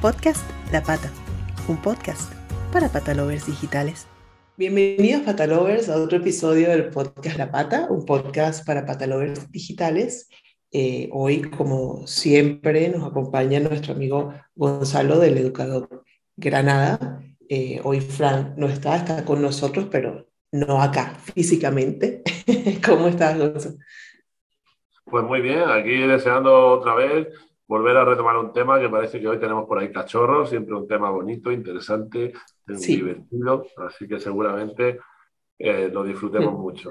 Podcast La Pata, un podcast para patalovers digitales. Bienvenidos patalovers a otro episodio del podcast La Pata, un podcast para patalovers digitales. Eh, hoy, como siempre, nos acompaña nuestro amigo Gonzalo del Educador Granada. Eh, hoy Frank no está, está con nosotros, pero no acá físicamente. ¿Cómo estás, Gonzalo? Pues muy bien, aquí deseando otra vez volver a retomar un tema que parece que hoy tenemos por ahí cachorros, siempre un tema bonito, interesante, divertido, así que seguramente eh, lo disfrutemos mucho.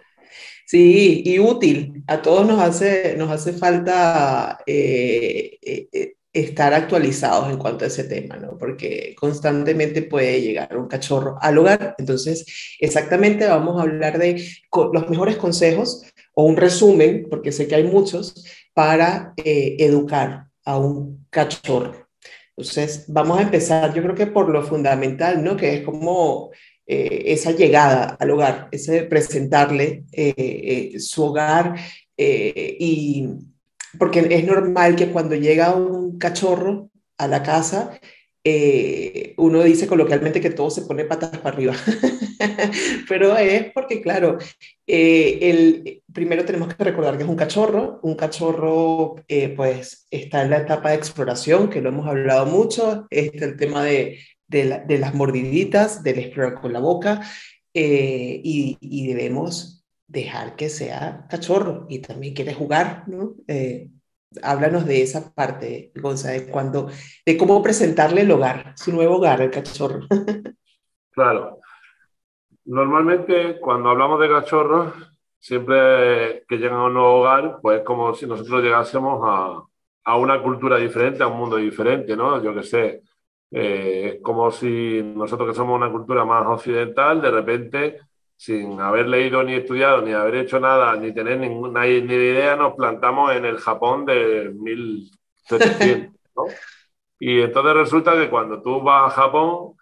Sí, y útil. A todos nos hace, nos hace falta eh, eh, estar actualizados en cuanto a ese tema, ¿no? Porque constantemente puede llegar un cachorro al hogar. Entonces, exactamente vamos a hablar de los mejores consejos o un resumen, porque sé que hay muchos, para educar a un cachorro. Entonces, vamos a empezar, yo creo que por lo fundamental, ¿no? Que es como eh, esa llegada al hogar, ese presentarle eh, eh, su hogar y porque es normal que cuando llega un cachorro a la casa, eh, uno dice coloquialmente que todo se pone patas para arriba, pero es porque, claro, eh, el, primero tenemos que recordar que es un cachorro, un cachorro eh, pues está en la etapa de exploración, que lo hemos hablado mucho, este el tema de, de, las mordiditas, del explorar con la boca, y, y, debemos dejar que sea cachorro y también quiere jugar, ¿no? Háblanos de esa parte, Gonza, de, cuando, de cómo presentarle el hogar, su nuevo hogar, el cachorro. claro. Normalmente cuando hablamos de cachorros, siempre que llegan a un nuevo hogar, pues es como si nosotros llegásemos a, a una cultura diferente, a un mundo diferente, ¿no? Yo qué sé, eh, como si nosotros que somos una cultura más occidental, de repente sin haber leído ni estudiado, ni haber hecho nada, ni tener ninguna ni idea, nos plantamos en el Japón de 1700. ¿no? Y entonces resulta que cuando tú vas a Japón,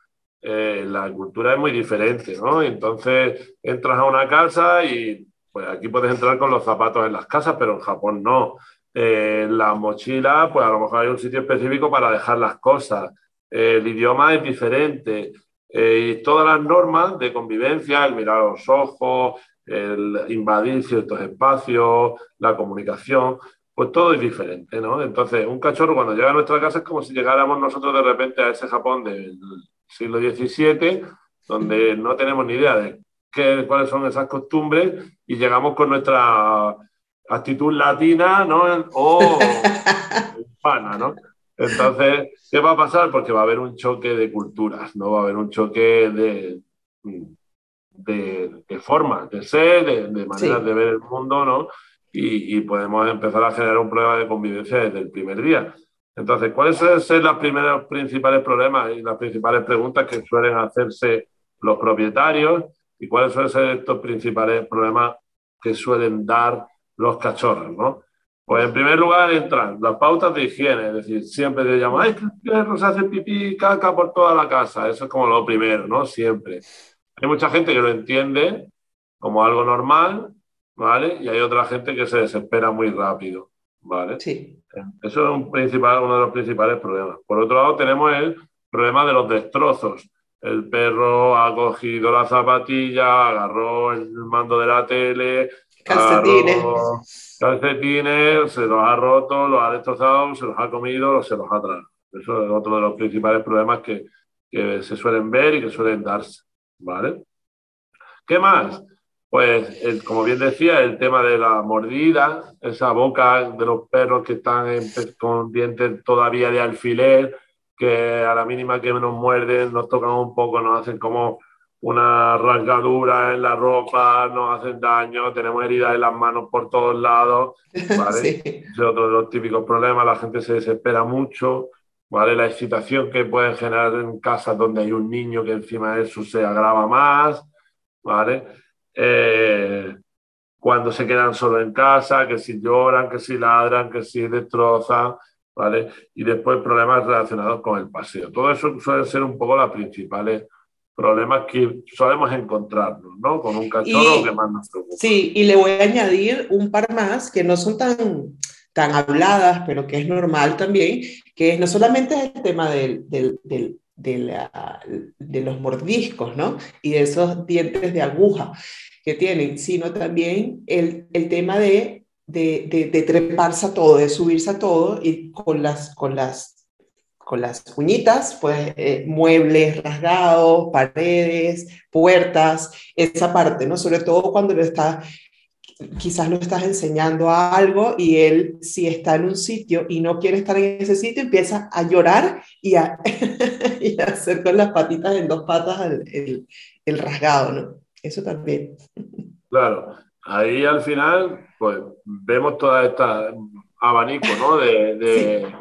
eh, la cultura es muy diferente, ¿no? entonces entras a una casa y pues aquí puedes entrar con los zapatos en las casas, pero en Japón no. Eh, la mochila, pues a lo mejor hay un sitio específico para dejar las cosas. el idioma es diferente. Eh, todas las normas de convivencia, el mirar a los ojos, el invadir ciertos espacios, la comunicación, pues todo es diferente, ¿no? Entonces, un cachorro cuando llega a nuestra casa es como si llegáramos nosotros de repente a ese Japón del siglo XVII, donde no tenemos ni idea de qué, cuáles son esas costumbres y llegamos con nuestra actitud latina, ¿no? O hispana, ¿no? Entonces, ¿qué va a pasar? Porque va a haber un choque de culturas, ¿no? Va a haber un choque de, de, de formas de ser, de, maneras de ver el mundo, ¿no? Y, podemos empezar a generar un problema de convivencia desde el primer día. Entonces, ¿cuáles ser los primeros principales problemas y las principales preguntas que suelen hacerse los propietarios? ¿Y cuáles suelen ser estos principales problemas que suelen dar los cachorros, ¿no? Pues en primer lugar entran las pautas de higiene, es decir, siempre te llaman, ay, que el perro se hace pipí y caca por toda la casa. Eso es como lo primero, ¿no? Siempre. Hay mucha gente que lo entiende como algo normal, ¿vale? Y hay otra gente que se desespera muy rápido, ¿vale? Sí. Eso es un principal, uno de los principales problemas. Por otro lado, tenemos el problema de los destrozos. El perro ha cogido la zapatilla, agarró el mando de la tele, calcetines. calcetines, se los ha roto, los ha destrozado, se los ha comido, se los ha tragado. Eso es otro de los principales problemas que, que se suelen ver y que suelen darse. ¿Vale? ¿Qué más? Pues, como bien decía, el tema de la mordida, esa boca de los perros que están con dientes todavía de alfiler, que a la mínima que nos muerden, nos tocan un poco, nos hacen como una rasgadura en la ropa, nos hacen daño, tenemos heridas en las manos por todos lados, ¿vale? Es otro de los típicos problemas, la gente se desespera mucho, ¿vale? La excitación que pueden generar en casas donde hay un niño que encima de eso se agrava más, ¿vale? Eh, cuando se quedan solo en casa, que si lloran, que si ladran, que si destrozan, ¿vale? Y después problemas relacionados con el paseo. Todo eso suele ser un poco las principales problemas que solemos encontrarnos, ¿no? Con un cachorro que más nos preocupa. Sí, y le voy a añadir un par más que no son tan, tan habladas, pero que es normal también, que es no solamente el tema del, del, del de, la, de, los mordiscos, ¿no? Y de esos dientes de aguja que tienen, sino también el, el tema de, de, de, treparse a todo, de subirse a todo y con las, con las, con las uñitas, pues eh, muebles rasgados, paredes, puertas, esa parte, ¿no? Sobre todo cuando lo está quizás lo estás enseñando a algo y él si está en un sitio y no quiere estar en ese sitio, empieza a llorar y a, y a hacer con las patitas en dos patas el, el, rasgado, ¿no? Eso también. Claro, ahí al final, pues vemos toda esta abanico, ¿no? De, de,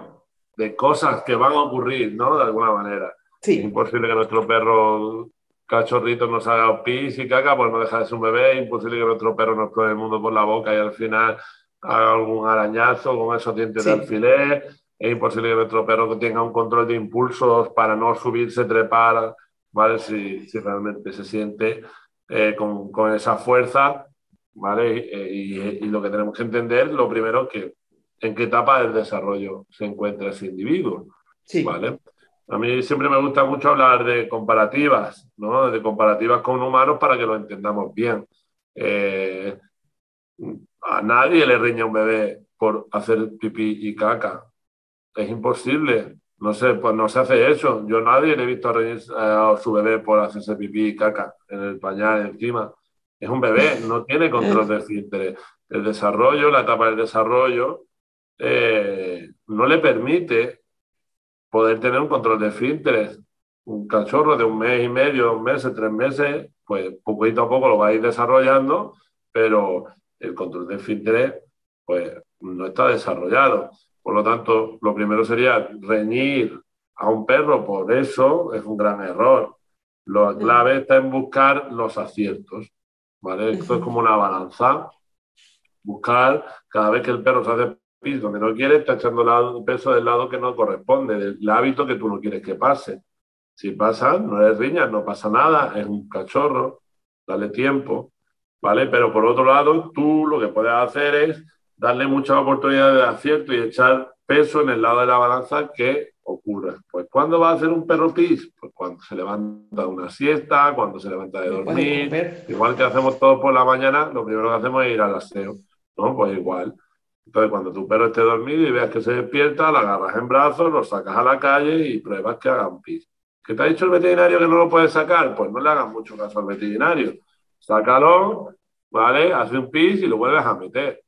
de cosas que van a ocurrir, ¿no? De alguna manera. Sí. Es imposible que nuestro perro cachorrito nos haga pis y caca, pues no deja de ser un bebé, imposible que nuestro perro nos pruebe el mundo por la boca y al final haga algún arañazo con esos dientes de alfiler, es imposible que nuestro perro tenga un control de impulsos para no subirse, trepar, ¿vale? Si, si realmente se siente eh, con, con, esa fuerza, ¿vale? Y, y, lo que tenemos que entender, lo primero que en qué etapa del desarrollo se encuentra ese individuo, ¿vale? A mí siempre me gusta mucho hablar de comparativas, ¿no? De comparativas con humanos para que lo entendamos bien. Eh, a nadie le riña un bebé por hacer pipí y caca. Es imposible. No sé, pues no se hace eso. Yo nadie le he visto a, a su bebé por hacerse pipí y caca en el pañal encima. Es un bebé, no tiene control de esfínteres. El desarrollo, la etapa del desarrollo, eh, no le permite poder tener un control de esfínteres. Un cachorro de un mes y medio, dos meses, tres meses, pues poquito a poco lo va a ir desarrollando, pero el control de esfínteres pues no está desarrollado. Por lo tanto, lo primero sería reñir a un perro por eso es un gran error. Lo clave está en buscar los aciertos. ¿vale? Esto es como una balanza. Buscar cada vez que el perro se hace donde no quiere, está echando el peso del lado que no corresponde, del hábito que tú no quieres que pase. Si pasa, no es riña, no pasa nada, es un cachorro, dale tiempo, ¿vale? Pero por otro lado, tú lo que puedes hacer es darle muchas oportunidades de acierto y echar peso en el lado de la balanza que ocurra. Pues ¿cuándo va a hacer un perro pis? Pues cuando se levanta de una siesta, cuando se levanta de dormir, igual que hacemos todos por la mañana, lo primero que hacemos es ir al aseo, ¿no? Pues igual. Entonces, cuando tu perro esté dormido y veas que se despierta, lo agarras en brazos, lo sacas a la calle y pruebas que hagan pis. ¿Qué te ha dicho el veterinario que no lo puedes sacar? Pues no le hagas mucho caso al veterinario. Sácalo, ¿vale? Hace un pis y lo vuelves a meter,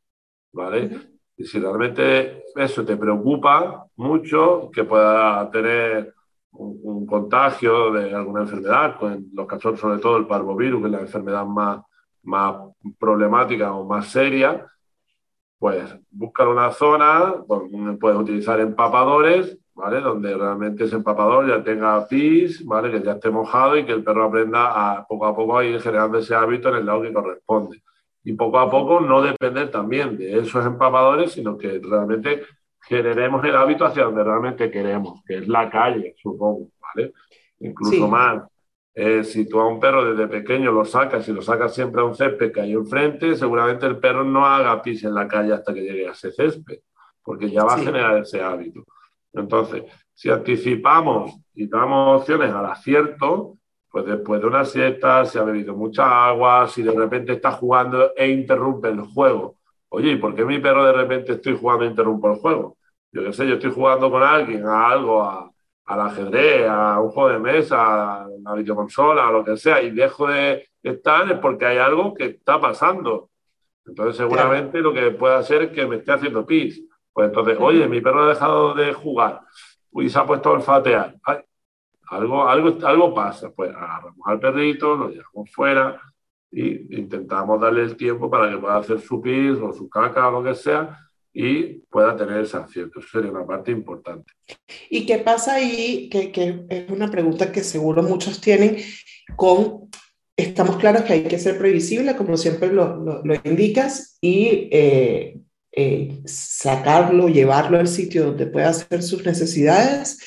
¿vale? Y si realmente eso te preocupa mucho, que pueda tener un, un, contagio de alguna enfermedad, con los cachorros, sobre todo el parvovirus, que es la enfermedad más, más problemática o más seria, pues buscar una zona, puedes utilizar empapadores, ¿vale? Donde realmente ese empapador ya tenga pis, ¿vale? Que ya esté mojado y que el perro aprenda a poco a poco a ir generando ese hábito en el lado que corresponde. Y poco a poco no depender también de esos empapadores, sino que realmente generemos el hábito hacia donde realmente queremos, que es la calle, supongo, ¿vale? Incluso más eh, si tú a un perro desde pequeño lo sacas y lo sacas siempre a un césped que hay enfrente, seguramente el perro no haga pis en la calle hasta que llegue a ese césped, porque ya va a generar ese hábito. Entonces, si anticipamos y damos opciones al acierto, pues después de una siesta, si ha bebido mucha agua, si de repente está jugando e interrumpe el juego. Oye, ¿y por qué mi perro de repente estoy jugando e interrumpe el juego? Yo qué sé, yo estoy jugando con alguien a algo, a, al ajedrez, a un juego de mesa, a una videoconsola, a lo que sea, y dejo de estar es porque hay algo que está pasando. Entonces, seguramente lo que puede hacer es que me esté haciendo pis. Pues entonces, oye, mi perro ha dejado de jugar y se ha puesto a olfatear. algo, algo, algo pasa. Pues agarramos al perrito, lo llevamos fuera e intentamos darle el tiempo para que pueda hacer su pis o su caca o lo que sea y pueda tener ese acierto. Eso sería una parte importante. ¿Y qué pasa ahí? Que, que, es una pregunta que seguro muchos tienen con, estamos claros que hay que ser previsible, como siempre lo, lo, indicas, y eh, eh, sacarlo, llevarlo al sitio donde pueda hacer sus necesidades,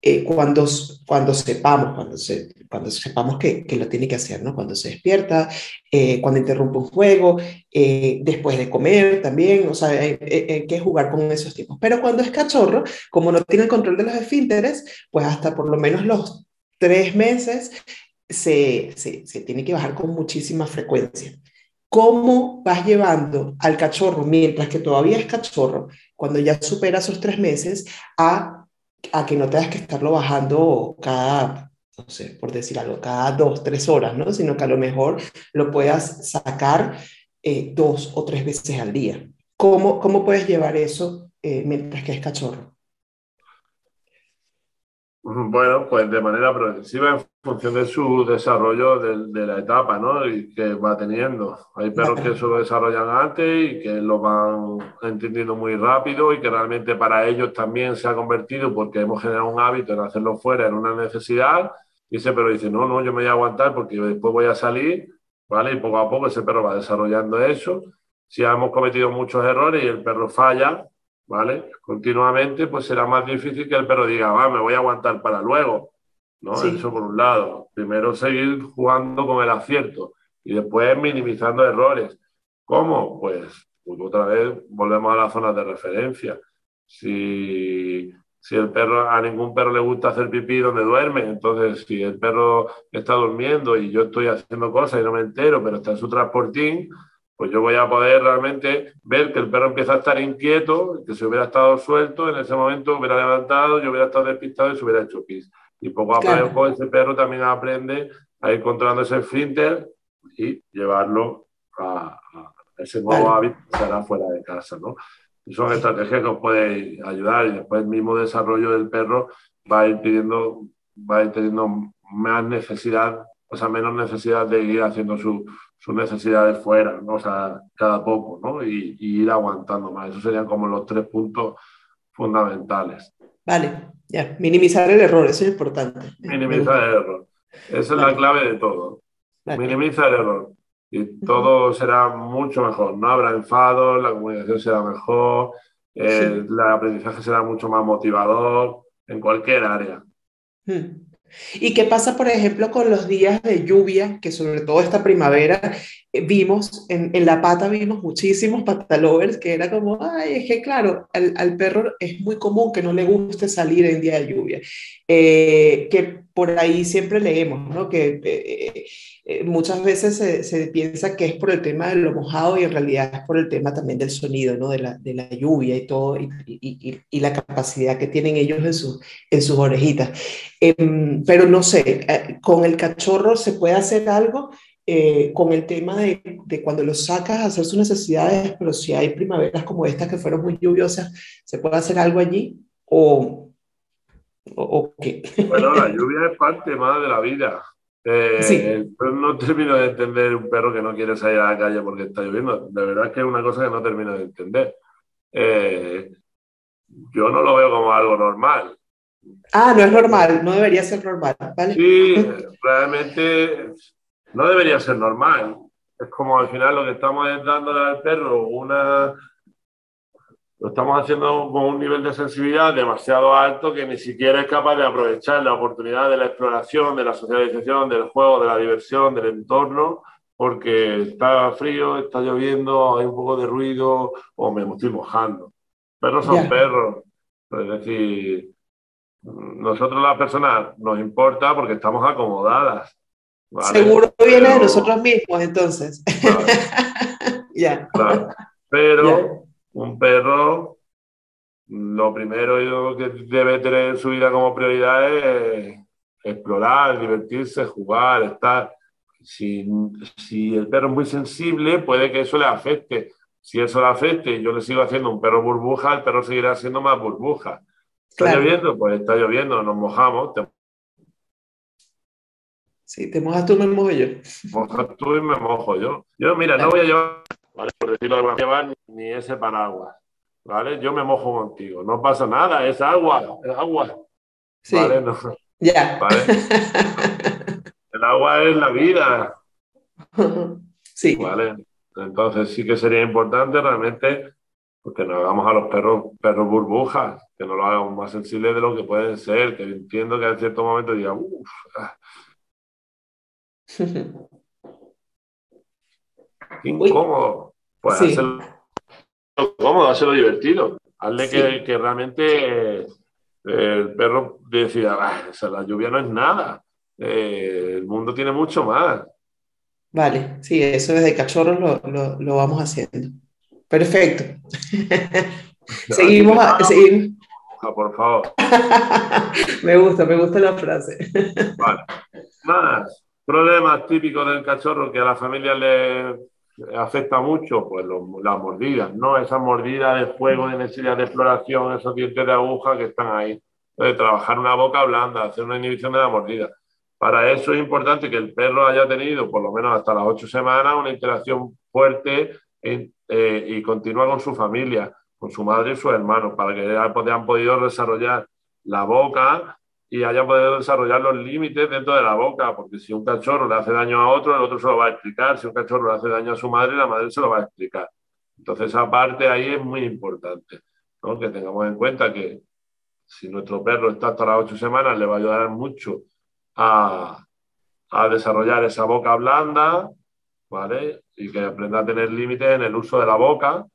eh, cuando, cuando sepamos, cuando, se, cuando sepamos que, que, lo tiene que hacer, ¿no? Cuando se despierta, eh, cuando interrumpe un juego, eh, después de comer también, o sea, hay, hay, que jugar con esos tiempos. Pero cuando es cachorro, como no tiene el control de los esfínteres, pues hasta por lo menos los tres meses se, se, se tiene que bajar con muchísima frecuencia. ¿Cómo vas llevando al cachorro mientras que todavía es cachorro, cuando ya supera esos tres meses, a a que no tengas que estarlo bajando cada, no sé, por decir algo, cada dos, tres horas, ¿no? Sino que a lo mejor lo puedas sacar eh, dos o tres veces al día. ¿Cómo, cómo puedes llevar eso eh, mientras que es cachorro? Bueno, pues de manera progresiva en función de su desarrollo de, la etapa ¿no? y que va teniendo. Hay perros que eso lo desarrollan antes y que lo van entendiendo muy rápido y que realmente para ellos también se ha convertido porque hemos generado un hábito en hacerlo fuera, en una necesidad. Y ese perro dice, no, no, yo me voy a aguantar porque después voy a salir, ¿vale? Y poco a poco ese perro va desarrollando eso. Si hemos cometido muchos errores y el perro falla, ¿vale? Continuamente, pues será más difícil que el perro diga, va, me voy a aguantar para luego, ¿no? Eso por un lado. Primero seguir jugando con el acierto y después minimizando errores. ¿Cómo? Pues, pues otra vez volvemos a la zona de referencia. Si, si el perro, a ningún perro le gusta hacer pipí donde duerme, entonces si el perro está durmiendo y yo estoy haciendo cosas y no me entero, pero está en su transportín, pues yo voy a poder realmente ver que el perro empieza a estar inquieto, que si hubiera estado suelto, en ese momento hubiera levantado, yo hubiera estado despistado y se hubiera hecho pis. Y poco a poco ese perro también aprende a ir controlando ese esfínter y llevarlo a, ese nuevo hábito que será fuera de casa, ¿no? Y son estrategias que os pueden ayudar y después el mismo desarrollo del perro va a ir pidiendo, va a ir teniendo más necesidad, o sea, menos necesidad de ir haciendo su, sus necesidades fuera, ¿no? o sea, cada poco, ¿no? Y, ir aguantando más. Esos serían como los tres puntos fundamentales. Vale, ya, minimizar el error, eso es importante. Minimizar el error. Esa es la clave de todo. Minimiza el error. Y todo será mucho mejor. No habrá enfado, la comunicación será mejor, el, aprendizaje será mucho más motivador en cualquier área. ¿Y qué pasa, por ejemplo, con los días de lluvia, que sobre todo esta primavera eh, vimos, en, en, La Pata vimos muchísimos patalovers, que era como, ay, es que claro, al, al, perro es muy común que no le guste salir en día de lluvia, eh, que por ahí siempre leemos, ¿no? Que eh, eh, muchas veces se, se, piensa que es por el tema de lo mojado y en realidad es por el tema también del sonido, ¿no? De la, de la lluvia y todo, y, y, y, la capacidad que tienen ellos en, su, en sus orejitas. Eh, pero no sé, eh, con el cachorro se puede hacer algo. Eh, con el tema de, de, cuando lo sacas a hacer sus necesidades, pero si hay primaveras como estas que fueron muy lluviosas, ¿se puede hacer algo allí? ¿O, o, o qué? Bueno, la lluvia es parte más de la vida. Eh, no termino de entender un perro que no quiere salir a la calle porque está lloviendo. De verdad es que es una cosa que no termino de entender. Eh, yo no lo veo como algo normal. Ah, no es normal, no debería ser normal, ¿vale? Sí, realmente no debería ser normal. Es como al final lo que estamos es dándole al perro una lo estamos haciendo con un nivel de sensibilidad demasiado alto que ni siquiera es capaz de aprovechar la oportunidad de la exploración, de la socialización, del juego, de la diversión, del entorno, porque está frío, está lloviendo, hay un poco de ruido o me estoy mojando. Perros son perros. Es decir, nosotros las personas nos importa porque estamos acomodadas. Seguro viene de nosotros mismos, entonces. ya. Pero un perro, lo primero que debe tener en su vida como prioridad es explorar, divertirse, jugar, estar. Si, si el perro es muy sensible, puede que eso le afecte. Si eso le afecte y yo le sigo haciendo un perro burbuja, el perro seguirá siendo más burbuja. ¿Está lloviendo? Pues está lloviendo, nos mojamos. Te... Sí, te mojas tú, me mojo yo. Mojas tú y me mojo yo. Yo, mira, no voy a llevar ¿vale? Por decirlo de alguna llevar ni ese paraguas, ¿vale? Yo me mojo contigo, no pasa nada, es agua, es agua. Sí. ¿Vale? Ya. ¿Vale? El agua es la vida. Sí. ¿Vale? Entonces sí que sería importante realmente porque nos hagamos a los perros, perros burbujas, que no lo hagamos más sensibles de lo que pueden ser, que entiendo que en cierto momento diga, uff. Ah". Incómodo. Pues hacerlo cómodo, hacerlo divertido. Hazle que, que, realmente eh, el perro decida, ah, la lluvia no es nada. Eh, el mundo tiene mucho más. Vale, sí, eso desde cachorros lo, lo, lo vamos haciendo. Perfecto. seguimos, a, seguimos. Por favor. me gusta, me gusta la frase. vale. Más problemas típicos del cachorro que a la familia le afecta mucho, pues las mordidas, ¿no? Esas mordidas de fuego, de necesidad de exploración, esos dientes de aguja que están ahí. De trabajar una boca blanda, hacer una inhibición de la mordida. Para eso es importante que el perro haya tenido, por lo menos hasta las ocho semanas, una interacción fuerte eh, y continua con su familia, con su madre y sus hermanos, para que hayan podido desarrollar la boca y hayan podido desarrollar los límites dentro de la boca, porque si un cachorro le hace daño a otro, el otro se lo va a explicar, si un cachorro le hace daño a su madre, la madre se lo va a explicar. Entonces esa parte ahí es muy importante, ¿no? que tengamos en cuenta que si nuestro perro está hasta las ocho semanas, le va a ayudar mucho a, a desarrollar esa boca blanda, ¿vale? Y que aprenda a tener límites en el uso de la boca.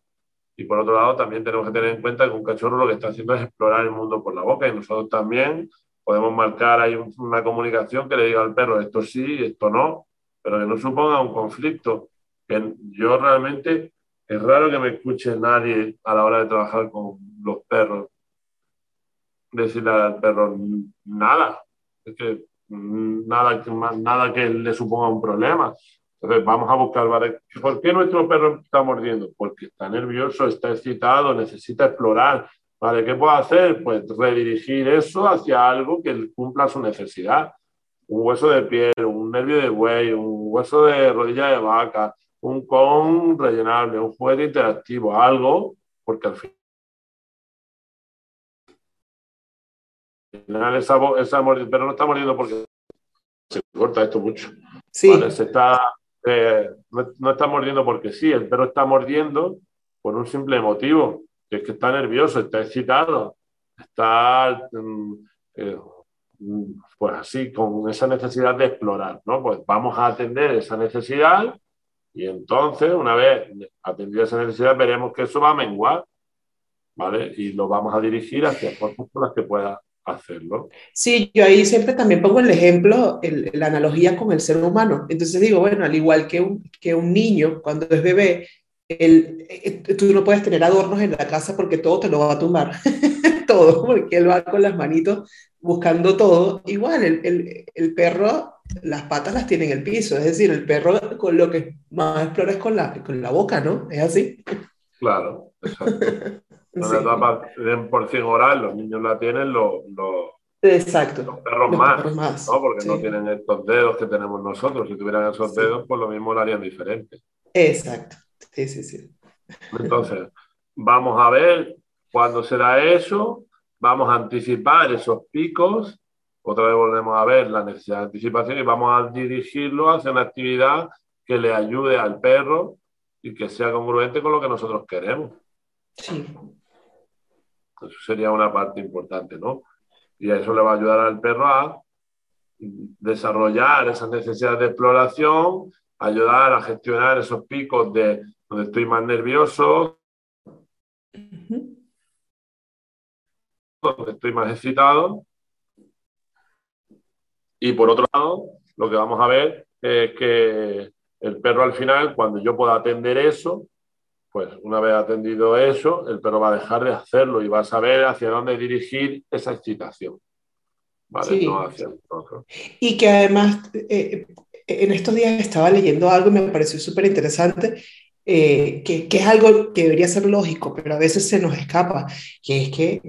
Y por otro lado, también tenemos que tener en cuenta que un cachorro lo que está haciendo es explorar el mundo por la boca y nosotros también podemos marcar ahí una comunicación que le diga al perro esto sí, esto no, pero que no suponga un conflicto. Que yo realmente es raro que me escuche nadie a la hora de trabajar con los perros decirle al perro nada. Es que nada, nada que le suponga un problema. Entonces vamos a buscar, ¿por qué nuestro perro está mordiendo? Porque está nervioso, está excitado, necesita explorar. ¿Vale? ¿Qué puedo hacer? Pues redirigir eso hacia algo que cumpla su necesidad. Un hueso de piel, un nervio de buey, un hueso de rodilla de vaca, un con rellenable, un juguete interactivo, algo, porque al final esa, esa pero no está mordiendo porque se corta esto mucho. Sí. Se está, eh, no, está mordiendo porque sí, el perro está mordiendo por un simple motivo, es que está nervioso, está excitado, está mm, eh, pues así, con esa necesidad de explorar, ¿no? Pues vamos a atender esa necesidad y entonces, una vez atendida esa necesidad, veremos que eso va a menguar, ¿vale? Y lo vamos a dirigir hacia cosas con las que pueda hacerlo. Sí, yo ahí siempre también pongo el ejemplo, la analogía con el ser humano. Entonces digo, bueno, al igual que un, que un niño cuando es bebé, el, eh, tú no puedes tener adornos en la casa porque todo te lo va a tumbar, todo, porque él va con las manitos buscando todo. Igual, el, el, el, perro, las patas las tiene en el piso, es decir, el perro con lo que más explora es con la, con la boca, ¿no? ¿Es así? Claro, exacto. La etapa de por cien oral, los niños la tienen, los, los, Exacto. los perros más, ¿no? porque no tienen estos dedos que tenemos nosotros. Si tuvieran esos dedos, pues lo mismo lo harían diferente. Exacto, sí, sí, sí. Entonces, vamos a ver cuándo será eso, vamos a anticipar esos picos, otra vez volvemos a ver la necesidad de anticipación y vamos a dirigirlo hacia una actividad que le ayude al perro y que sea congruente con lo que nosotros queremos. Sí. Eso sería una parte importante, ¿no? Y eso le va a ayudar al perro a desarrollar esas necesidades de exploración, ayudar a gestionar esos picos de donde estoy más nervioso, donde estoy más excitado. Y por otro lado, lo que vamos a ver es que el perro al final, cuando yo pueda atender eso, pues una vez atendido eso, el perro va a dejar de hacerlo y va a saber hacia dónde dirigir esa excitación. ¿Vale? No hacia Y que además, eh, en estos días estaba leyendo algo y me pareció súper interesante, eh, que, que, es algo que debería ser lógico, pero a veces se nos escapa, que es que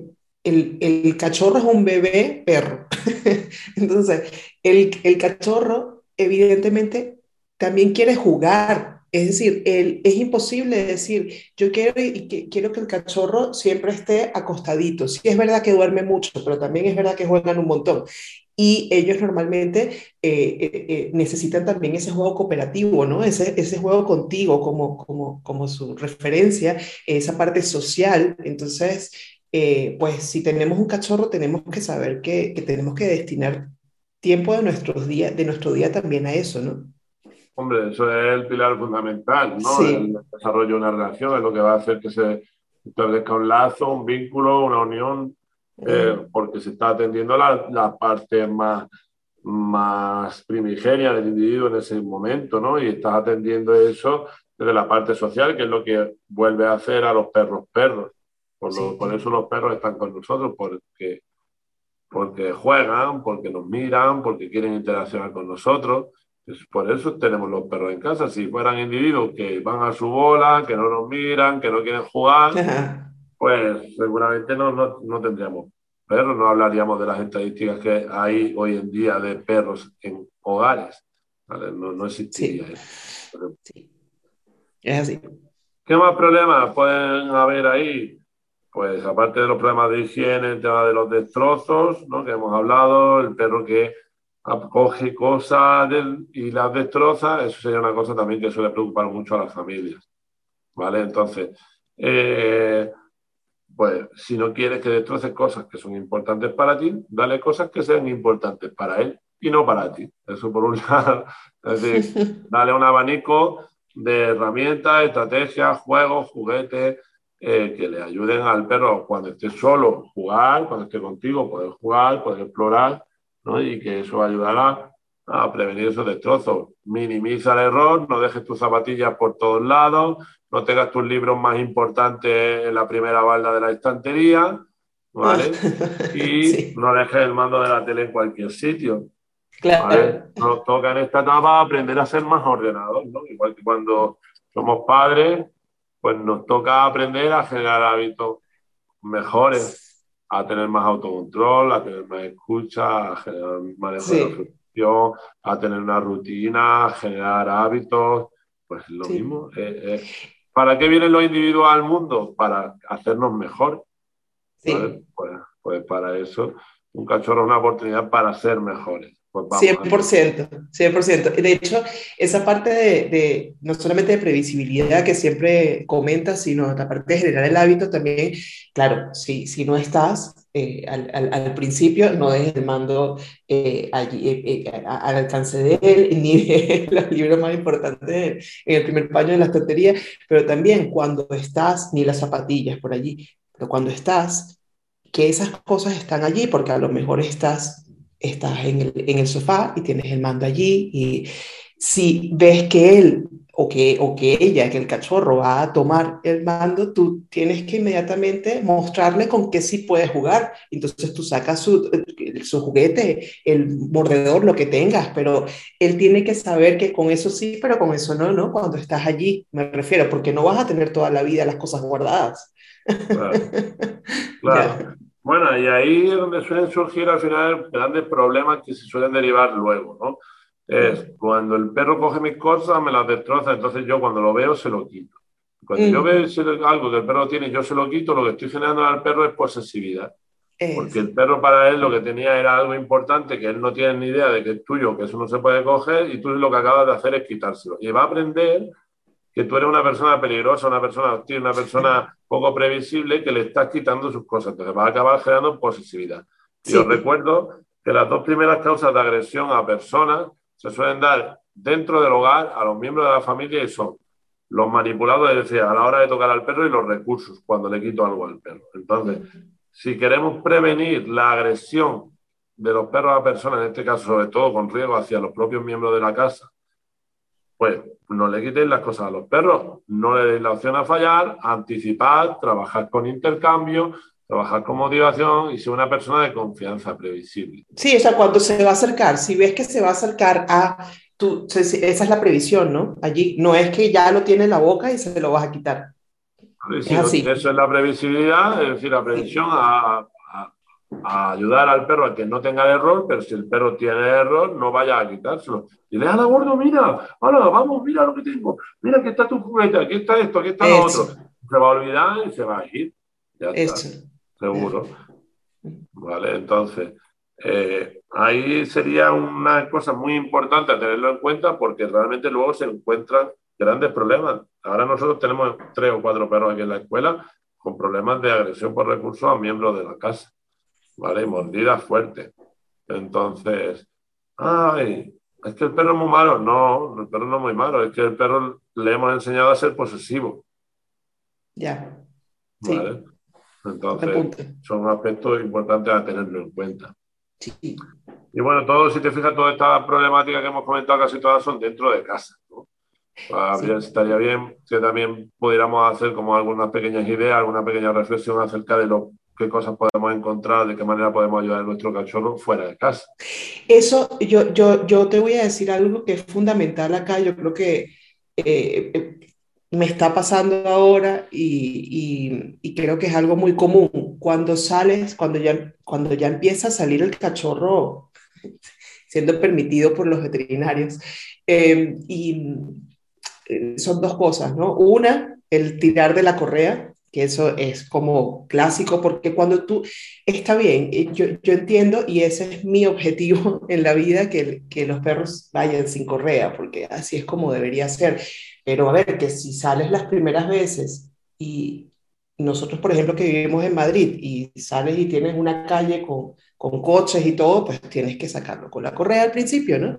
el, el cachorro es un bebé perro. Entonces, el, el cachorro evidentemente también quiere jugar, es decir, es imposible decir, yo quiero, y quiero que el cachorro siempre esté acostadito. Sí es verdad que duerme mucho, pero también es verdad que juegan un montón. Y ellos normalmente eh, eh, eh, necesitan también ese juego cooperativo, ¿no? Ese, ese juego contigo como, como, como su referencia, esa parte social. Entonces, pues si tenemos un cachorro, tenemos que saber que, que tenemos que destinar tiempo de, nuestros días, de nuestro día también a eso, ¿no? Hombre, eso es el pilar fundamental, ¿no? El desarrollo de una relación es lo que va a hacer que se establezca un lazo, un vínculo, una unión, eh, porque se está atendiendo la, la, parte más, más primigenia del individuo en ese momento, ¿no? Y estás atendiendo eso desde la parte social, que es lo que vuelve a hacer a los perros perros. Por, lo, por eso los perros están con nosotros, porque porque juegan, porque nos miran, porque quieren interaccionar con nosotros. por eso tenemos los perros en casa. Si fueran individuos que van a su bola, que no nos miran, que no quieren jugar, pues seguramente no, no, no, tendríamos perros, no hablaríamos de las estadísticas que hay hoy en día de perros en hogares. No, no, existiría eso. Es así. ¿Qué más problemas pueden haber ahí? pues aparte de los problemas de higiene, el tema de los destrozos, ¿no? que hemos hablado, el perro que acoge cosas y las destroza, eso sería una cosa también que suele preocupar mucho a las familias. ¿Vale? Entonces, eh, pues si no quieres que destroce cosas que son importantes para ti, dale cosas que sean importantes para él y no para ti. Eso por un lado. Es decir, dale un abanico de herramientas, estrategias, juegos, juguetes, eh, que le ayuden al perro cuando esté solo jugar, cuando esté contigo poder jugar, poder explorar, ¿no? y que eso ayudará a prevenir esos destrozos. Minimiza el error, no dejes tus zapatillas por todos lados, no tengas tus libros más importantes en la primera balda de la estantería, ¿vale? Y no dejes el mando de la tele en cualquier sitio. Claro. Nos toca en esta etapa aprender a ser más ordenados, ¿no? Igual que cuando somos padres, pues nos toca aprender a generar hábitos mejores, a tener más autocontrol, a tener más escucha, a generar manejo de reflexión, a tener una rutina, a generar hábitos, pues lo mismo. Eh, eh, ¿Para qué vienen los individuos al mundo? Para hacernos mejor. Pues, pues para eso un cachorro es una oportunidad para ser mejores. 100%, pues 100%. De hecho, esa parte de, no solamente de previsibilidad que siempre comentas, sino la parte de generar el hábito también, claro, si, si no estás eh, al, al, principio, no dejes el mando eh, allí, eh, al alcance de él, ni de los libros más importantes en el primer paño de la estantería, pero también cuando estás, ni las zapatillas por allí, pero cuando estás, que esas cosas están allí, porque a lo mejor estás estás en el, en el sofá y tienes el mando allí y si ves que él o que, o que ella, que el cachorro va a tomar el mando, tú tienes que inmediatamente mostrarle con qué sí puede jugar. Entonces tú sacas su, su juguete, el mordedor, lo que tengas, pero él tiene que saber que con eso sí, pero con eso no, ¿no? Cuando estás allí, me refiero, porque no vas a tener toda la vida las cosas guardadas. Claro. claro. Bueno, y ahí es donde suelen surgir al final grandes problemas que se suelen derivar luego, ¿no? Es cuando el perro coge mis cosas, me las destroza, entonces yo cuando lo veo se lo quito. Cuando yo veo algo que el perro tiene yo se lo quito, lo que estoy generando al perro es posesividad. Porque el perro para él lo que tenía era algo importante que él no tiene ni idea de que es tuyo, que eso no se puede coger y tú lo que acabas de hacer es quitárselo. Y va a aprender que tú eres una persona peligrosa, una persona hostil, una persona poco previsible que le estás quitando sus cosas. Entonces va a acabar generando posesividad. Y os recuerdo que las dos primeras causas de agresión a personas se suelen dar dentro del hogar a los miembros de la familia y son los manipulados, es decir, a la hora de tocar al perro y los recursos cuando le quito algo al perro. Entonces, si queremos prevenir la agresión de los perros a personas, en este caso sobre todo con riesgo hacia los propios miembros de la casa, pues no le quiten las cosas a los perros, no le den la opción a fallar, anticipar, trabajar con intercambio, trabajar con motivación y ser una persona de confianza previsible. Sí, o sea, cuando se va a acercar, si ves que se va a acercar a tú, esa es la previsión, ¿no? Allí no es que ya lo tiene en la boca y se lo vas a quitar. es así. Eso es la previsibilidad, es decir, la previsión a, a ayudar al perro a que no tenga el error, pero si el perro tiene error, no vaya a quitárselo. Y le la gordo, mira, ahora vamos, mira lo que tengo, mira que está tu juguete, aquí está esto, aquí está lo otro. Se va a olvidar y se va a ir. Ya está, seguro. Vale, entonces, Eh, ahí sería una cosa muy importante a tenerlo en cuenta porque realmente luego se encuentran grandes problemas. Ahora nosotros tenemos tres o cuatro perros aquí en la escuela con problemas de agresión por recursos a miembros de la casa, ¿vale? Y mordidas fuertes. Entonces, ay, es que el perro es muy malo. No, el perro no es muy malo, es que el perro le hemos enseñado a ser posesivo. Ya. ¿Vale? Entonces, son aspectos importantes a tenerlo en cuenta. Sí. Y bueno, todo, si te fijas, toda esta problemática que hemos comentado, casi todas son dentro de casa. ¿no? Estaría bien que también pudiéramos hacer como algunas pequeñas ideas, alguna pequeña reflexión acerca de lo qué cosas podemos encontrar, de qué manera podemos ayudar a nuestro cachorro fuera de casa. Eso, yo, yo, yo te voy a decir algo que es fundamental acá. Yo creo que eh, eh, me está pasando ahora y, y, creo que es algo muy común. Cuando sales, cuando ya, cuando ya empieza a salir el cachorro siendo permitido por los veterinarios, eh, y son dos cosas, ¿no? Una, el tirar de la correa, que eso es como clásico, porque cuando tú, está bien, eh, yo, yo entiendo y ese es mi objetivo en la vida, que, que los perros vayan sin correa, porque así es como debería ser. Pero a ver, que si sales las primeras veces y nosotros, por ejemplo, que vivimos en Madrid y sales y tienes una calle con, con coches y todo, pues tienes que sacarlo con la correa al principio, ¿no?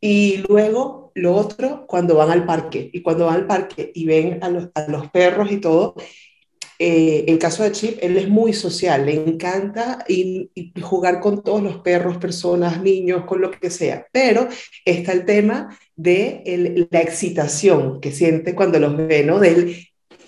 Y luego, lo otro, cuando van al parque, y cuando van al parque y ven a los, a los perros y todo, eh, el caso de Chip, él es muy social, le encanta y, jugar con todos los perros, personas, niños, con lo que sea, pero está el tema de la excitación que siente cuando los ve, ¿no? Del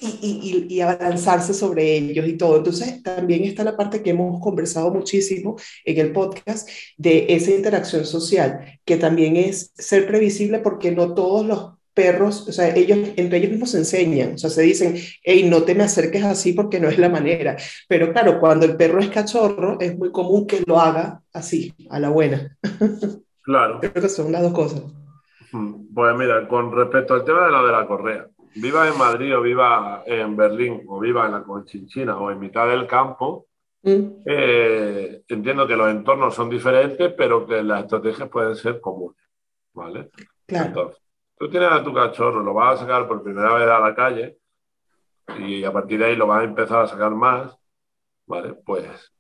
y, y, abalanzarse sobre ellos y todo. Entonces, también está la parte que hemos conversado muchísimo en el podcast de esa interacción social, que también es ser previsible porque no todos los perros, o sea, ellos entre ellos mismos se enseñan, o sea, se dicen, hey, no te me acerques así porque no es la manera. Pero claro, cuando el perro es cachorro, es muy común que lo haga así, a la buena. Claro. Creo que son las dos cosas. Pues mira, con respecto al tema de la de la correa, viva en Madrid o viva en Berlín o viva en la Conchinchina o en mitad del campo, mm. eh, entiendo que los entornos son diferentes, pero que las estrategias pueden ser comunes. ¿Vale? Claro. Entonces, tú tienes a tu cachorro, lo vas a sacar por primera vez a la calle y a partir de ahí lo vas a empezar a sacar más. ¿Vale? Pues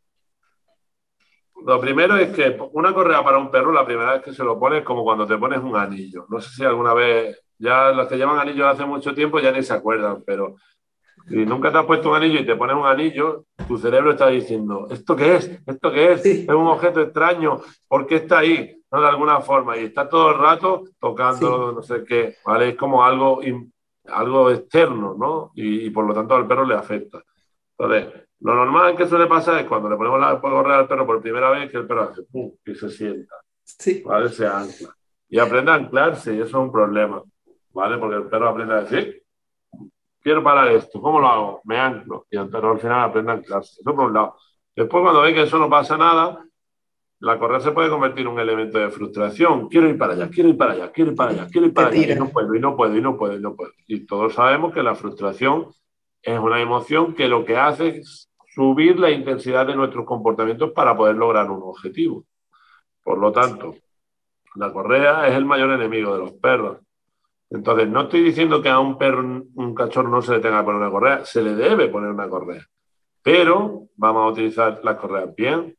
lo primero es que una correa para un perro, la primera vez que se lo pones es como cuando te pones un anillo. No sé si alguna vez ya los que llevan anillos hace mucho tiempo ya ni se acuerdan, pero si nunca te has puesto un anillo y te pones un anillo, tu cerebro está diciendo, ¿esto qué es? ¿Esto qué es? Es un objeto extraño, ¿por qué está ahí? ¿No? De alguna forma, y está todo el rato tocando, no sé qué, ¿vale? Es como algo, algo externo, ¿no? Y, por lo tanto al perro le afecta. Entonces, lo normal que suele pasar es cuando le ponemos la correa al perro por primera vez, que el perro hace pum, y se sienta, sí. ¿vale? Se ancla. Y aprende a anclarse, y eso es un problema. ¿vale? Porque el perro aprende a decir, quiero parar esto, ¿cómo lo hago? Me anclo. Y el perro al final aprende a anclarse. Eso por un lado. Después, cuando ve que eso no pasa nada, la correa se puede convertir en un elemento de frustración. Quiero ir para allá, quiero ir para allá, quiero ir para allá, quiero ir para allá. Y no puedo, y no puedo, y no puedo, y no puedo. Y todos sabemos que la frustración es una emoción que lo que hace es subir la intensidad de nuestros comportamientos para poder lograr un objetivo. Por lo tanto, la correa es el mayor enemigo de los perros. Entonces, no estoy diciendo que a un perro, un cachorro no se le tenga que poner una correa, se le debe poner una correa, pero vamos a utilizar las correas bien,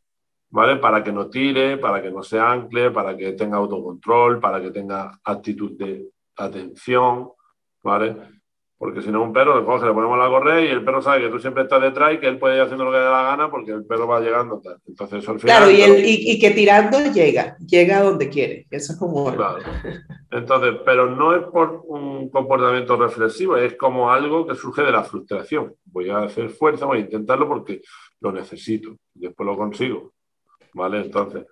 ¿vale? Para que no tire, para que no se ancle, para que tenga autocontrol, para que tenga actitud de atención, ¿vale? Porque si no, un perro le coge, le ponemos la correa y el perro sabe que tú siempre estás detrás y que él puede ir haciendo lo que le da la gana porque el perro va llegando. Entonces, al final. Claro, y, que tirando llega, llega a donde quiere. Eso es como. Claro. Entonces, pero no es por un comportamiento reflexivo, es como algo que surge de la frustración. Voy a hacer fuerza, voy a intentarlo porque lo necesito. Después lo consigo. ¿Vale? Entonces,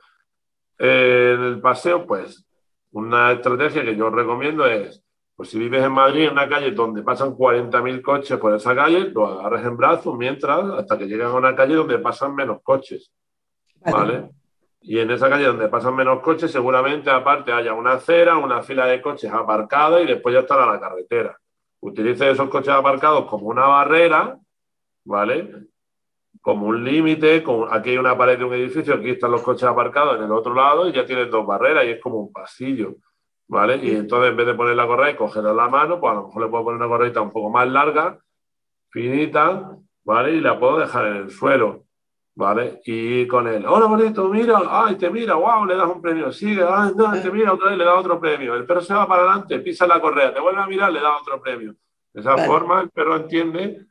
en el paseo, pues, una estrategia que yo recomiendo es pues si vives en Madrid, en una calle donde pasan 40.000 coches por esa calle, lo agarres en brazos mientras, hasta que llegan a una calle donde pasan menos coches. ¿Vale? Y en esa calle donde pasan menos coches, seguramente aparte haya una acera, una fila de coches aparcada y después ya estará la carretera. Utilice esos coches aparcados como una barrera, ¿vale? como un límite, aquí hay una pared de un edificio, aquí están los coches aparcados en el otro lado y ya tienes dos barreras y es como un pasillo, ¿vale? Y entonces en vez de poner la correa y cogerla la mano, pues a lo mejor le puedo poner una correita un poco más larga, finita, ¿vale? Y la puedo dejar en el suelo, ¿vale? Y con él, hola bonito, mira, ay, te mira, wow, le das un premio, sigue, ay, no, te mira otra vez, le das otro premio. El perro se va para adelante, pisa la correa, te vuelve a mirar, le das otro premio. De esa forma el perro entiende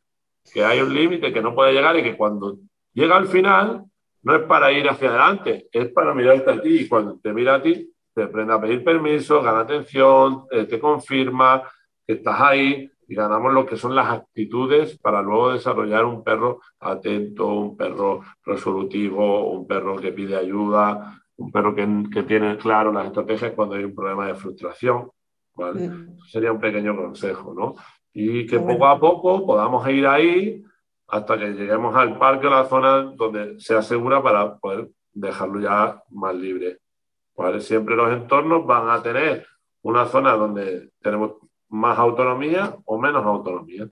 que hay un límite que no puede llegar y que cuando llega al final no es para ir hacia adelante, es para mirarte a ti y cuando te mira a ti te aprende a pedir permiso, gana atención, eh, te confirma que estás ahí y ganamos lo que son las actitudes para luego desarrollar un perro atento, un perro resolutivo, un perro que pide ayuda, un perro que, que tiene claro las estrategias cuando hay un problema de frustración. ¿vale? Mm. Sería un pequeño consejo, ¿no? y que poco a poco podamos ir ahí hasta que lleguemos al parque o la zona donde sea segura para poder dejarlo ya más libre. ¿Vale? Siempre los entornos van a tener una zona donde tenemos más autonomía o menos autonomía.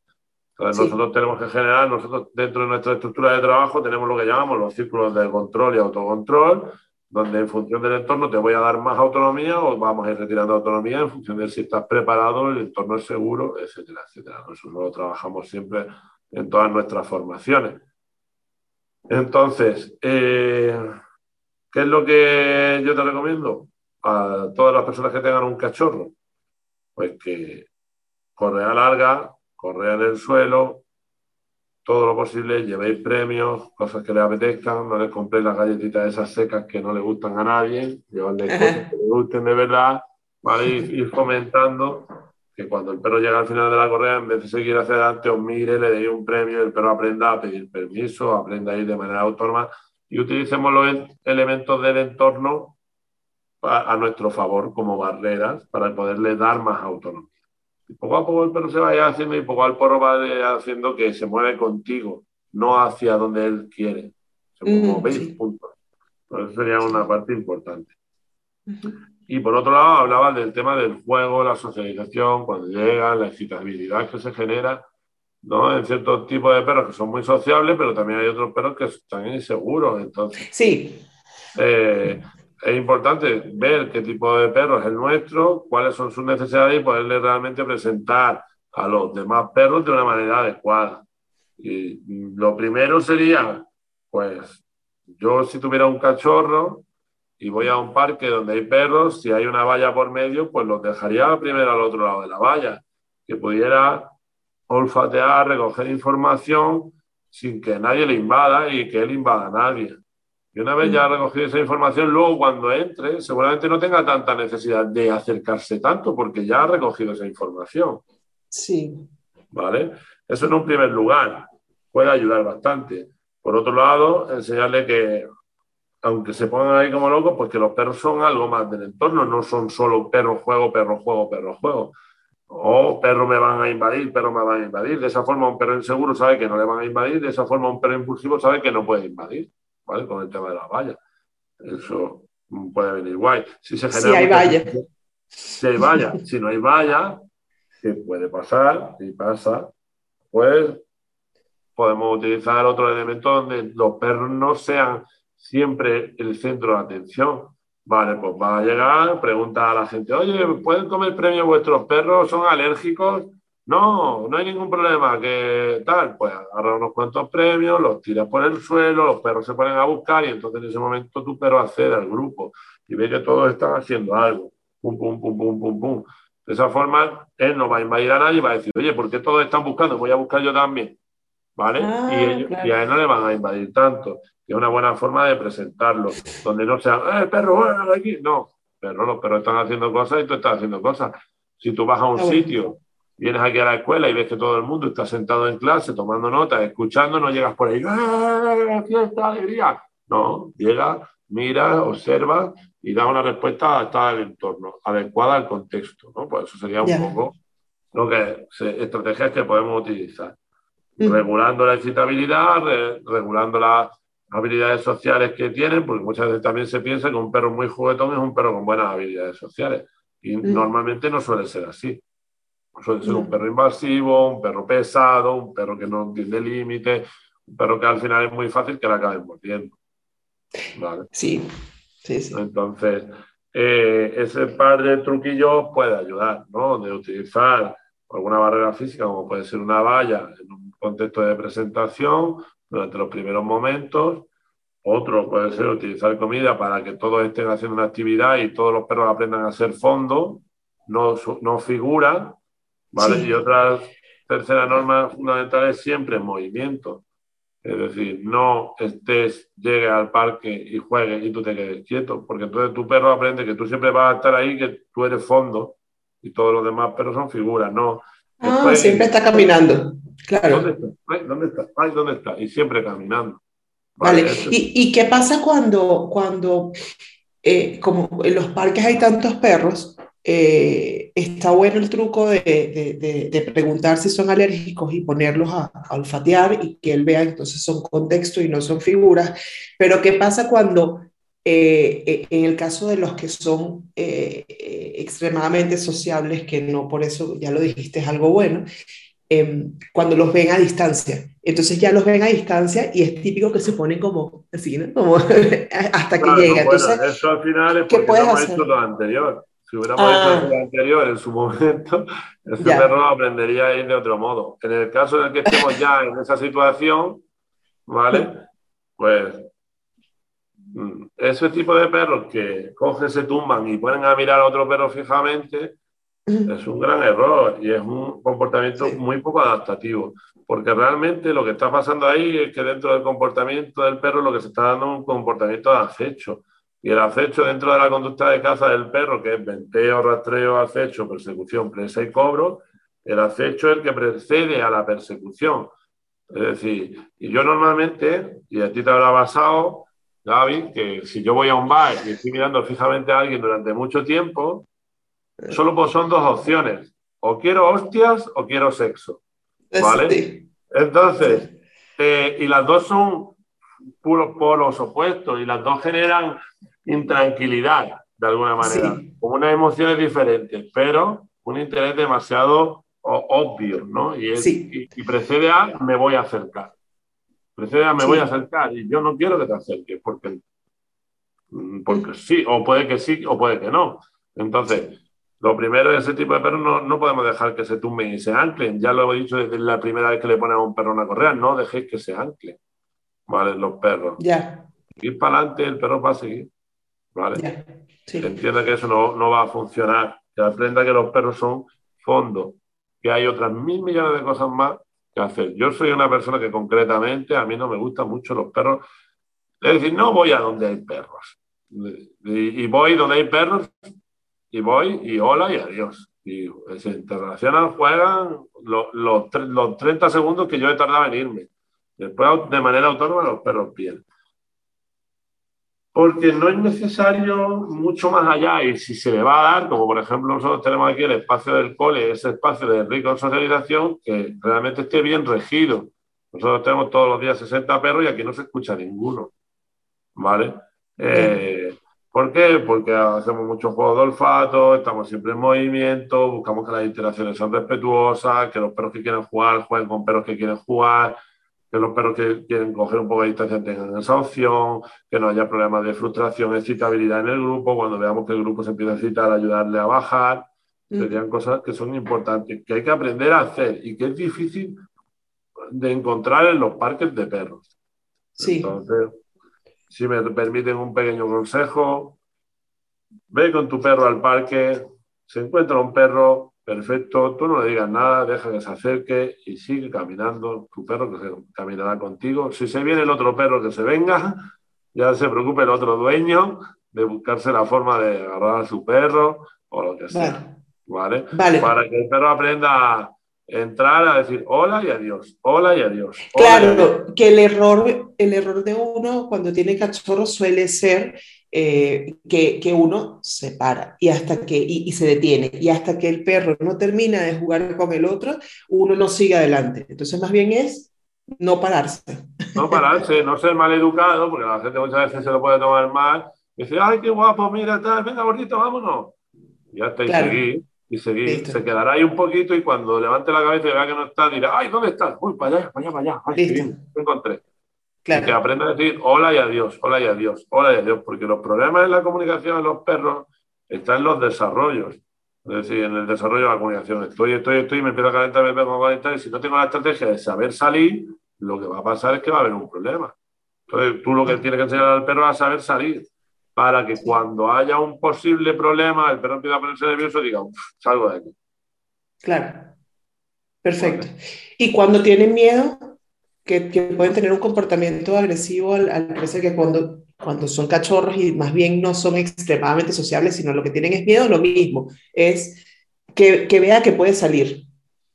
Entonces nosotros tenemos que generar, nosotros dentro de nuestra estructura de trabajo tenemos lo que llamamos los círculos de control y autocontrol, donde en función del entorno te voy a dar más autonomía o vamos a ir retirando autonomía en función de si estás preparado, el entorno es seguro, etcétera, etcétera. Nosotros lo trabajamos siempre en todas nuestras formaciones. Entonces, eh, ¿qué es lo que yo te recomiendo a todas las personas que tengan un cachorro? Pues que correa larga, correa en el suelo, todo lo posible, llevéis premios, cosas que les apetezcan, no les compréis las galletitas esas secas que no le gustan a nadie, llevarles cosas que les gusten de verdad, ¿vale? Y ir fomentando que cuando el perro llega al final de la correa, en vez de seguir hacia adelante, os mire, le deis un premio, el perro aprenda a pedir permiso, aprenda a ir de manera autónoma y utilicemos los elementos del entorno a, a nuestro favor como barreras para poderle dar más autonomía poco a poco el perro se vaya haciendo y poco al porro va haciendo que se mueve contigo, no hacia donde él quiere. Como mm, veis, puntos. Eso sería una parte importante. Y por otro lado, hablaba del tema del juego, la socialización, cuando llega, la excitabilidad que se genera, ¿no? En ciertos tipos de perros que son muy sociables, pero también hay otros perros que están inseguros. Entonces, sí. Eh, es importante ver qué tipo de perro es el nuestro, cuáles son sus necesidades y poderle realmente presentar a los demás perros de una manera adecuada. Y lo primero sería, pues, yo si tuviera un cachorro y voy a un parque donde hay perros, si hay una valla por medio, pues los dejaría primero al otro lado de la valla, que pudiera olfatear, recoger información sin que nadie le invada y que él invada a nadie. Y una vez ya ha recogido esa información, luego cuando entre, seguramente no tenga tanta necesidad de acercarse tanto porque ya ha recogido esa información. Sí. ¿Vale? Eso en un primer lugar puede ayudar bastante. Por otro lado, enseñarle que, aunque se pongan ahí como locos, pues que los perros son algo más del entorno, no son solo perro, juego, perro, juego, perro, juego. O perro me van a invadir, perro me van a invadir. De esa forma un perro inseguro sabe que no le van a invadir, de esa forma un perro impulsivo sabe que no puede invadir. Con el tema de la valla. Eso puede venir guay. Si, se genera hay valla. Si hay valla. si no hay valla, que puede pasar, y pasa, pues podemos utilizar otro elemento donde los perros no sean siempre el centro de atención. Vale, pues va a llegar, pregunta a la gente, oye, ¿pueden comer premio vuestros perros? ¿Son alérgicos? No, no hay ningún problema, que tal, pues agarra unos cuantos premios, los tiras por el suelo, los perros se ponen a buscar y entonces en ese momento tu perro accede al grupo y ve que todos están haciendo algo. Pum, pum, pum, pum, pum, pum. De esa forma, él no va a invadir a nadie y va a decir, oye, ¿por qué todos están buscando? Voy a buscar yo también. ¿Vale? Ah, y, a él no le van a invadir tanto. Es una buena forma de presentarlo, donde no sea, ¡eh, perro, bueno, aquí! No, pero los perros están haciendo cosas y tú estás haciendo cosas. Si tú vas a un sitio vienes aquí a la escuela y ves que todo el mundo está sentado en clase tomando notas, escuchando, no llegas por ahí, ¡eh, fiesta, alegría! No, llega, mira, observa y da una respuesta adaptada al entorno, adecuada al contexto, ¿no? Pues eso sería un poco lo que estrategias que podemos utilizar. Regulando la excitabilidad, regulando las habilidades sociales que tienen, porque muchas veces también se piensa que un perro muy juguetón es un perro con buenas habilidades sociales. Y normalmente no suele ser así. Suele ser un perro invasivo, un perro pesado, un perro que no tiene límites, pero que al final es muy fácil que la acaben mordiendo. ¿vale? Sí, sí, sí. Entonces, eh, ese par de truquillos puede ayudar, ¿no? De utilizar alguna barrera física, como puede ser una valla en un contexto de presentación durante los primeros momentos. Otro puede ser utilizar comida para que todos estén haciendo una actividad y todos los perros aprendan a hacer fondo, no, no figuras. ¿vale? Y otra tercera norma fundamental es siempre movimiento. Es decir, no estés, llegue al parque y juegues y tú te quedes quieto, porque entonces tu perro aprende que tú siempre vas a estar ahí, que tú eres fondo y todos los demás perros son figuras, no. Ah, siempre está caminando, claro. ¿Dónde está? ¿dónde está? ¿dónde está? Y siempre caminando. Vale, ¿Y, ¿Y, qué pasa cuando, cuando eh, como en los parques hay tantos perros, eh, está bueno el truco de, de, de, preguntar si son alérgicos y ponerlos a, olfatear y que él vea entonces son contexto y no son figuras. Pero ¿qué pasa cuando eh, eh, en el caso de los que son extremadamente sociables, que no por eso, ya lo dijiste, es algo bueno, em, cuando los ven a distancia? Entonces ya los ven a distancia y es típico que se ponen como así, ¿no? Como hasta que llega. Entonces, eso al final es porque ¿qué puedes hacer? hecho lo anterior. Si hubiéramos hecho el ah. anterior en su momento, ese perro aprendería a ir de otro modo. En el caso en el que estemos ya en esa situación, ¿vale? Pues mm, ese tipo de perros que cogen, se tumban y ponen a mirar a otro perro fijamente, es un gran error y es un comportamiento muy poco adaptativo. Porque realmente lo que está pasando ahí es que dentro del comportamiento del perro lo que se está dando es un comportamiento de acecho. Y el acecho dentro de la conducta de caza del perro, que es venteo, rastreo, acecho, persecución, presa y cobro, el acecho es el que precede a la persecución. Es decir, y yo normalmente, y a ti te habrá pasado, Gaby, que si yo voy a un bar y estoy mirando fijamente a alguien durante mucho tiempo, solo pues son dos opciones. O quiero hostias o quiero sexo. ¿Vale? Entonces, eh, y las dos son puros polos opuestos y las dos generan intranquilidad, de alguna manera, con unas emociones diferentes, pero un interés demasiado obvio, ¿no? Y, y, precede a me voy a acercar. Precede a me voy a acercar y yo no quiero que te acerques porque, porque sí, o puede que sí, o puede que no. Entonces, lo primero de ese tipo de perros no, no, podemos dejar que se tumben y se anclen. Ya lo he dicho desde la primera vez que le ponen a un perro una correa, no dejéis que se anclen, ¿vale? Los perros. Ya. Ir para adelante, el perro va a seguir. ¿vale? Que entienda que eso no, no, va a funcionar, que aprenda que los perros son fondos, que hay otras mil millones de cosas más que hacer. Yo soy una persona que concretamente a mí no me gustan mucho los perros, es decir, no voy a donde hay perros. Y, voy donde hay perros, y voy y hola y adiós. Y se internacional juegan los, los, los 30 segundos que yo he tardado en irme. Después, de manera autónoma, los perros pierden porque no es necesario mucho más allá y si se le va a dar, como por ejemplo nosotros tenemos aquí el espacio del cole, ese espacio de rica socialización, que realmente esté bien regido. Nosotros tenemos todos los días 60 perros y aquí no se escucha ninguno, ¿vale? Eh, ¿Por qué? Porque hacemos muchos juegos de olfato, estamos siempre en movimiento, buscamos que las interacciones sean respetuosas, que los perros que quieren jugar jueguen con perros que quieren jugar, que los perros que quieren coger un poco de distancia tengan esa opción, que no haya problemas de frustración, excitabilidad en el grupo, cuando veamos que el grupo se empieza a excitar, ayudarle a bajar, mm. serían cosas que son importantes, que hay que aprender a hacer y que es difícil de encontrar en los parques de perros. Sí. Entonces, si me permiten un pequeño consejo, ve con tu perro al parque, se encuentra un perro, Perfecto, tú no le digas nada, deja que se acerque y sigue caminando. Tu perro que se caminará contigo. Si se viene el otro perro que se venga, ya se preocupe el otro dueño de buscarse la forma de agarrar a su perro o lo que sea. ¿Vale? Para que el perro aprenda a entrar a decir hola y adiós, hola y adiós. claro, que el error, el error de uno cuando tiene cachorro suele ser eh, que, que, uno se para y, hasta que, y, se detiene. Y hasta que el perro no termina de jugar con el otro, uno no sigue adelante. Entonces, más bien es no pararse. No pararse, no ser mal educado, porque la gente muchas veces se lo puede tomar mal. Y dice, ay, qué guapo, mira, tal, venga, gordito, vámonos. Y hasta claro. seguir. Y se, se, quedará ahí un poquito y cuando levante la cabeza y vea que no está, dirá, ay, ¿dónde estás? Uy, para allá, para allá, para allá. Ay, Listo. Bien, encontré. Claro. que aprenda a decir hola y adiós, hola y adiós, hola y adiós, porque los problemas en la comunicación de los perros están en los desarrollos. Es decir, en el desarrollo de la comunicación. Estoy, estoy, estoy, me empiezo a calentar, me empiezo a calentar, y si no tengo la estrategia de saber salir, lo que va a pasar es que va a haber un problema. Entonces, tú lo que tienes que enseñar al perro es a saber salir, para que cuando haya un posible problema, el perro empiece a ponerse nervioso y diga, salgo de aquí. Claro. Perfecto. Y cuando tienen miedo, que, pueden tener un comportamiento agresivo, al, al parecer que cuando, cuando son cachorros y más bien no son extremadamente sociables, sino lo que tienen es miedo, lo mismo, es que, que vea que puede salir,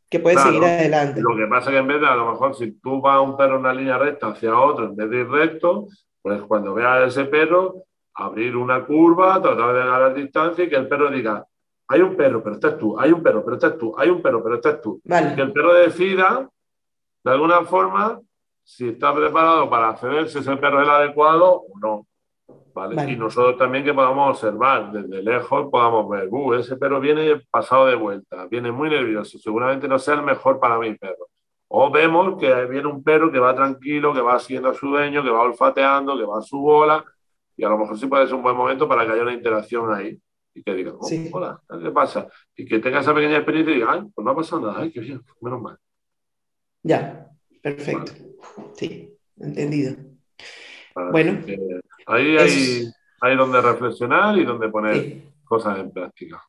que puede seguir adelante. Lo que pasa es que en vez de, a lo mejor, si tú vas a un perro en una línea recta hacia otro, en vez de ir recto, pues cuando veas a ese perro, abrir una curva, tratar de ganar distancia y que el perro diga, hay un perro, pero estás tú, hay un perro, pero estás tú, hay un perro, pero estás tú. Que el perro decida, de alguna forma, si está preparado para acceder, si ese perro es el adecuado o no. ¿vale? Y nosotros también que podamos observar desde lejos, podamos ver, uh, ese perro viene pasado de vuelta, viene muy nervioso, seguramente no sea el mejor para mi perro. O vemos que viene un perro que va tranquilo, que va siguiendo a su dueño, que va olfateando, que va a su bola, y a lo mejor sí puede ser un buen momento para que haya una interacción ahí. Y que diga, oh, hola, ¿qué pasa? Y que tenga esa pequeña experiencia y diga, ay, pues no ha pasado nada, ay, qué bien, menos mal. Ya, perfecto. Sí, entendido. bueno. Ahí hay, hay, donde reflexionar y donde poner cosas en práctica.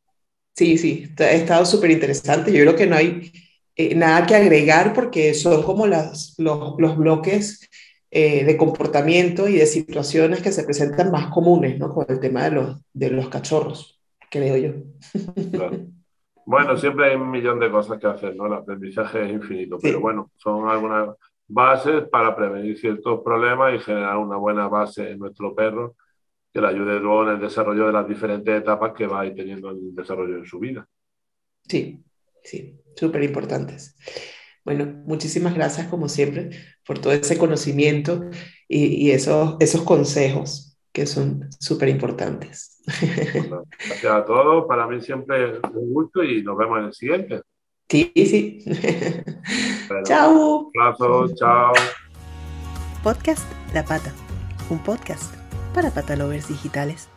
Sí, sí, ha estado súper interesante. Yo creo que no hay eh, nada que agregar porque son como las, los, los bloques eh, de comportamiento y de situaciones que se presentan más comunes, ¿no? Con el tema de los, de los cachorros, creo yo. Bueno, siempre hay un millón de cosas que hacer, ¿no? El aprendizaje es infinito, pero bueno, son algunas bases para prevenir ciertos problemas y generar una buena base en nuestro perro que le ayude luego en el desarrollo de las diferentes etapas que va a ir teniendo el desarrollo de su vida. Sí, sí, súper importantes. Bueno, muchísimas gracias como siempre por todo ese conocimiento y, esos, esos consejos que son súper importantes. gracias a todos, para mí siempre un gusto y nos vemos en el siguiente. Sí, sí. chao. Un chao. Podcast La Pata, un podcast para patalovers digitales.